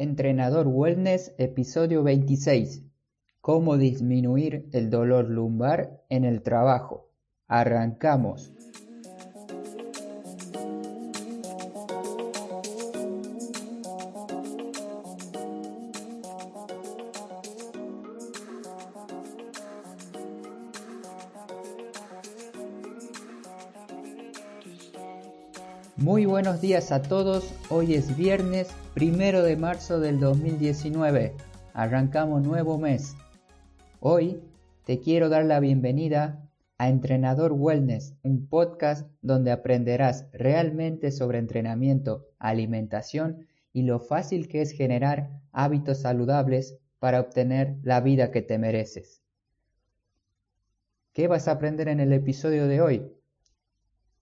Entrenador Wellness, episodio 26. Cómo disminuir el dolor lumbar en el trabajo. Arrancamos. Muy buenos días a todos, hoy es viernes primero de marzo del 2019, arrancamos nuevo mes. Hoy te quiero dar la bienvenida a Entrenador Wellness, un podcast donde aprenderás realmente sobre entrenamiento, alimentación y lo fácil que es generar hábitos saludables para obtener la vida que te mereces. ¿Qué vas a aprender en el episodio de hoy?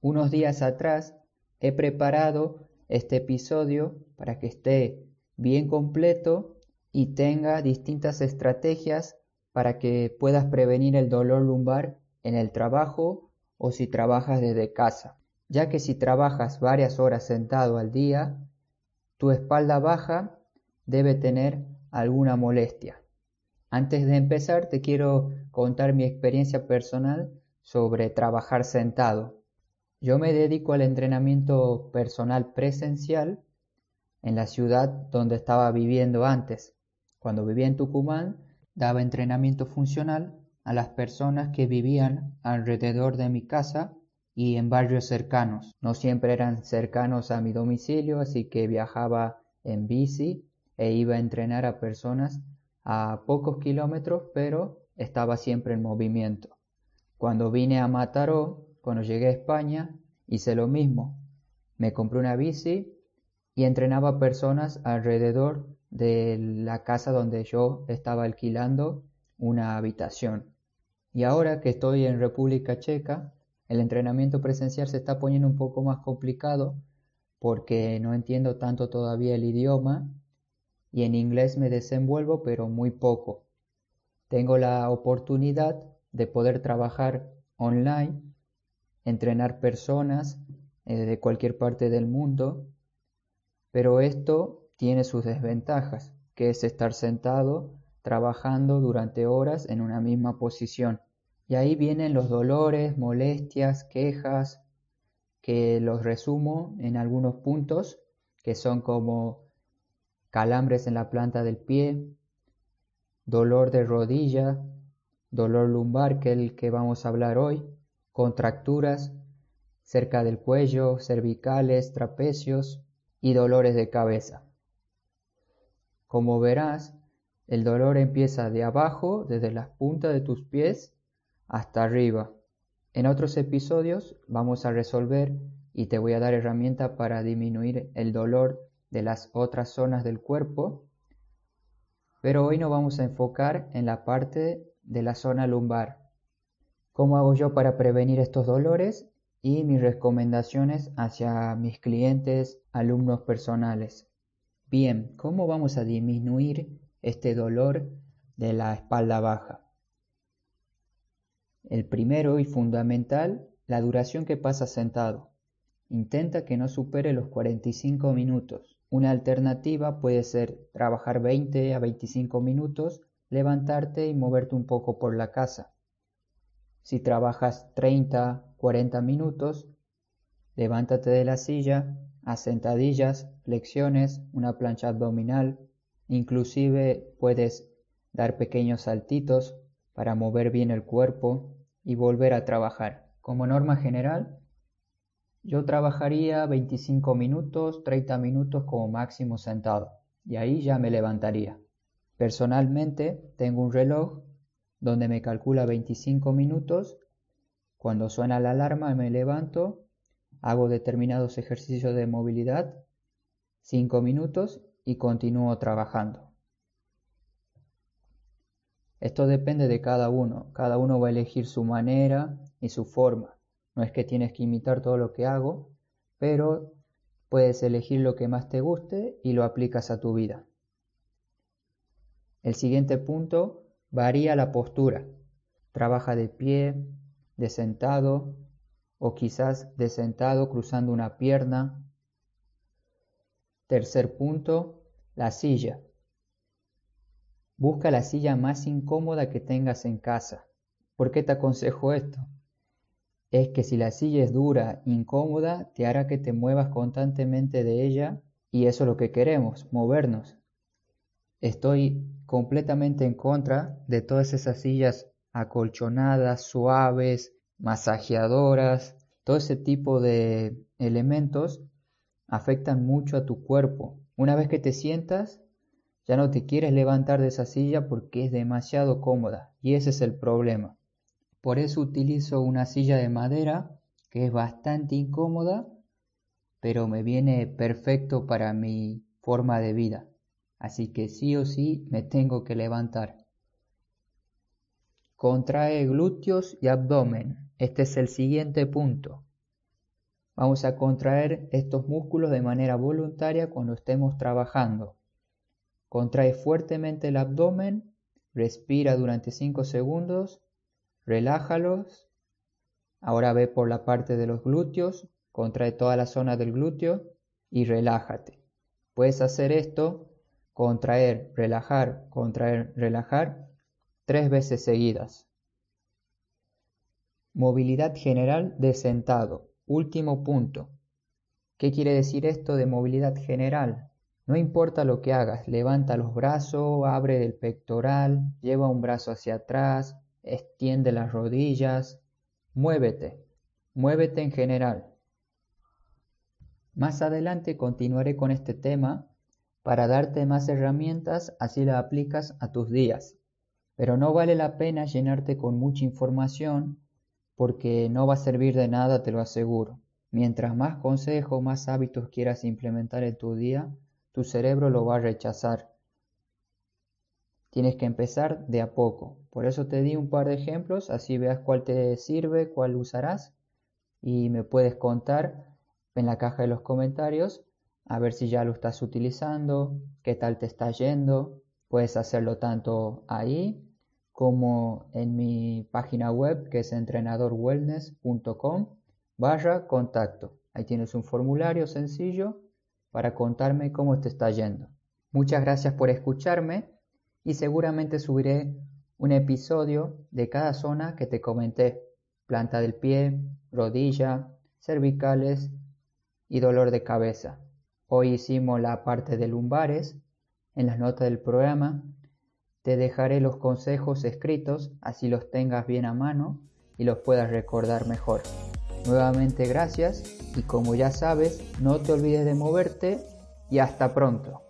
Unos días atrás he preparado este episodio para que esté bien completo y tenga distintas estrategias para que puedas prevenir el dolor lumbar en el trabajo o si trabajas desde casa, ya que si trabajas varias horas sentado al día, tu espalda baja debe tener alguna molestia. Antes de empezar te quiero contar mi experiencia personal sobre trabajar sentado. Yo me dedico al entrenamiento personal presencial en la ciudad donde estaba viviendo antes. Cuando vivía en Tucumán, daba entrenamiento funcional a las personas que vivían alrededor de mi casa y en barrios cercanos. No siempre eran cercanos a mi domicilio, así que viajaba en bici e iba a entrenar a personas a pocos kilómetros, pero estaba siempre en movimiento. Cuando vine a Mataró, cuando llegué a España, hice lo mismo. Me compré una bici y entrenaba personas alrededor de la casa donde yo estaba alquilando una habitación. Y ahora que estoy en República Checa, el entrenamiento presencial se está poniendo un poco más complicado porque no entiendo tanto todavía el idioma y en inglés me desenvuelvo pero muy poco. Tengo la oportunidad de poder trabajar online entrenar personas eh, de cualquier parte del mundo, pero esto tiene sus desventajas, que es estar sentado trabajando durante horas en una misma posición. Y ahí vienen los dolores, molestias, quejas, que los resumo en algunos puntos, que son como calambres en la planta del pie, dolor de rodilla, dolor lumbar, que es el que vamos a hablar hoy, contracturas cerca del cuello, cervicales, trapecios y dolores de cabeza. Como verás, el dolor empieza de abajo, desde las puntas de tus pies hasta arriba. En otros episodios vamos a resolver y te voy a dar herramientas para disminuir el dolor de las otras zonas del cuerpo, pero hoy nos vamos a enfocar en la parte de la zona lumbar cómo hago yo para prevenir estos dolores y mis recomendaciones hacia mis clientes, alumnos personales. Bien, ¿cómo vamos a disminuir este dolor de la espalda baja? El primero y fundamental, la duración que pasa sentado. Intenta que no supere los 45 minutos. Una alternativa puede ser trabajar 20 a 25 minutos, levantarte y moverte un poco por la casa. Si trabajas 30, 40 minutos, levántate de la silla, haz sentadillas, flexiones, una plancha abdominal, inclusive puedes dar pequeños saltitos para mover bien el cuerpo y volver a trabajar. Como norma general, yo trabajaría 25 minutos, 30 minutos como máximo sentado y ahí ya me levantaría. Personalmente tengo un reloj donde me calcula 25 minutos. Cuando suena la alarma me levanto, hago determinados ejercicios de movilidad, 5 minutos y continúo trabajando. Esto depende de cada uno, cada uno va a elegir su manera y su forma. No es que tienes que imitar todo lo que hago, pero puedes elegir lo que más te guste y lo aplicas a tu vida. El siguiente punto Varía la postura. Trabaja de pie, de sentado o quizás de sentado cruzando una pierna. Tercer punto, La silla. Busca la silla más incómoda que tengas en casa. ¿Por qué te aconsejo esto? Es que si la silla es dura, incómoda, te hará que te muevas constantemente de ella y eso es lo que queremos, movernos. Estoy completamente en contra de todas esas sillas acolchonadas, suaves, masajeadoras, todo ese tipo de elementos afectan mucho a tu cuerpo. Una vez que te sientas, ya no te quieres levantar de esa silla porque es demasiado cómoda y ese es el problema. Por eso utilizo una silla de madera que es bastante incómoda, pero me viene perfecto para mi forma de vida. Así que sí o sí me tengo que levantar. Contrae glúteos y abdomen. Este es el siguiente punto. Vamos a contraer estos músculos de manera voluntaria cuando estemos trabajando. Contrae fuertemente el abdomen, respira durante 5 segundos, relájalos. Ahora ve por la parte de los glúteos, contrae toda la zona del glúteo y relájate. Puedes hacer esto, contraer, relajar, contraer, relajar, tres veces seguidas. Movilidad general de sentado. Último punto. ¿Qué quiere decir esto de movilidad general? No importa lo que hagas, levanta los brazos, abre el pectoral, lleva un brazo hacia atrás, extiende las rodillas, muévete, muévete en general. Más adelante continuaré con este tema para darte más herramientas, así las aplicas a tus días. Pero no vale la pena llenarte con mucha información porque no va a servir de nada, te lo aseguro. Mientras más consejos, más hábitos quieras implementar en tu día, tu cerebro lo va a rechazar. Tienes que empezar de a poco. Por eso te di un par de ejemplos, así veas cuál te sirve, cuál usarás y me puedes contar en la caja de los comentarios a ver si ya lo estás utilizando, qué tal te está yendo. Puedes hacerlo tanto ahí como en mi página web que es entrenadorwellness.com barra contacto. Ahí tienes un formulario sencillo para contarme cómo te está yendo. Muchas gracias por escucharme y seguramente subiré un episodio de cada zona que te comenté. Planta del pie, rodilla, cervicales y dolor de cabeza. Hoy hicimos la parte de lumbares. En las notas del programa te dejaré los consejos escritos, así los tengas bien a mano y los puedas recordar mejor. Nuevamente gracias y como ya sabes, no te olvides de moverte y hasta pronto.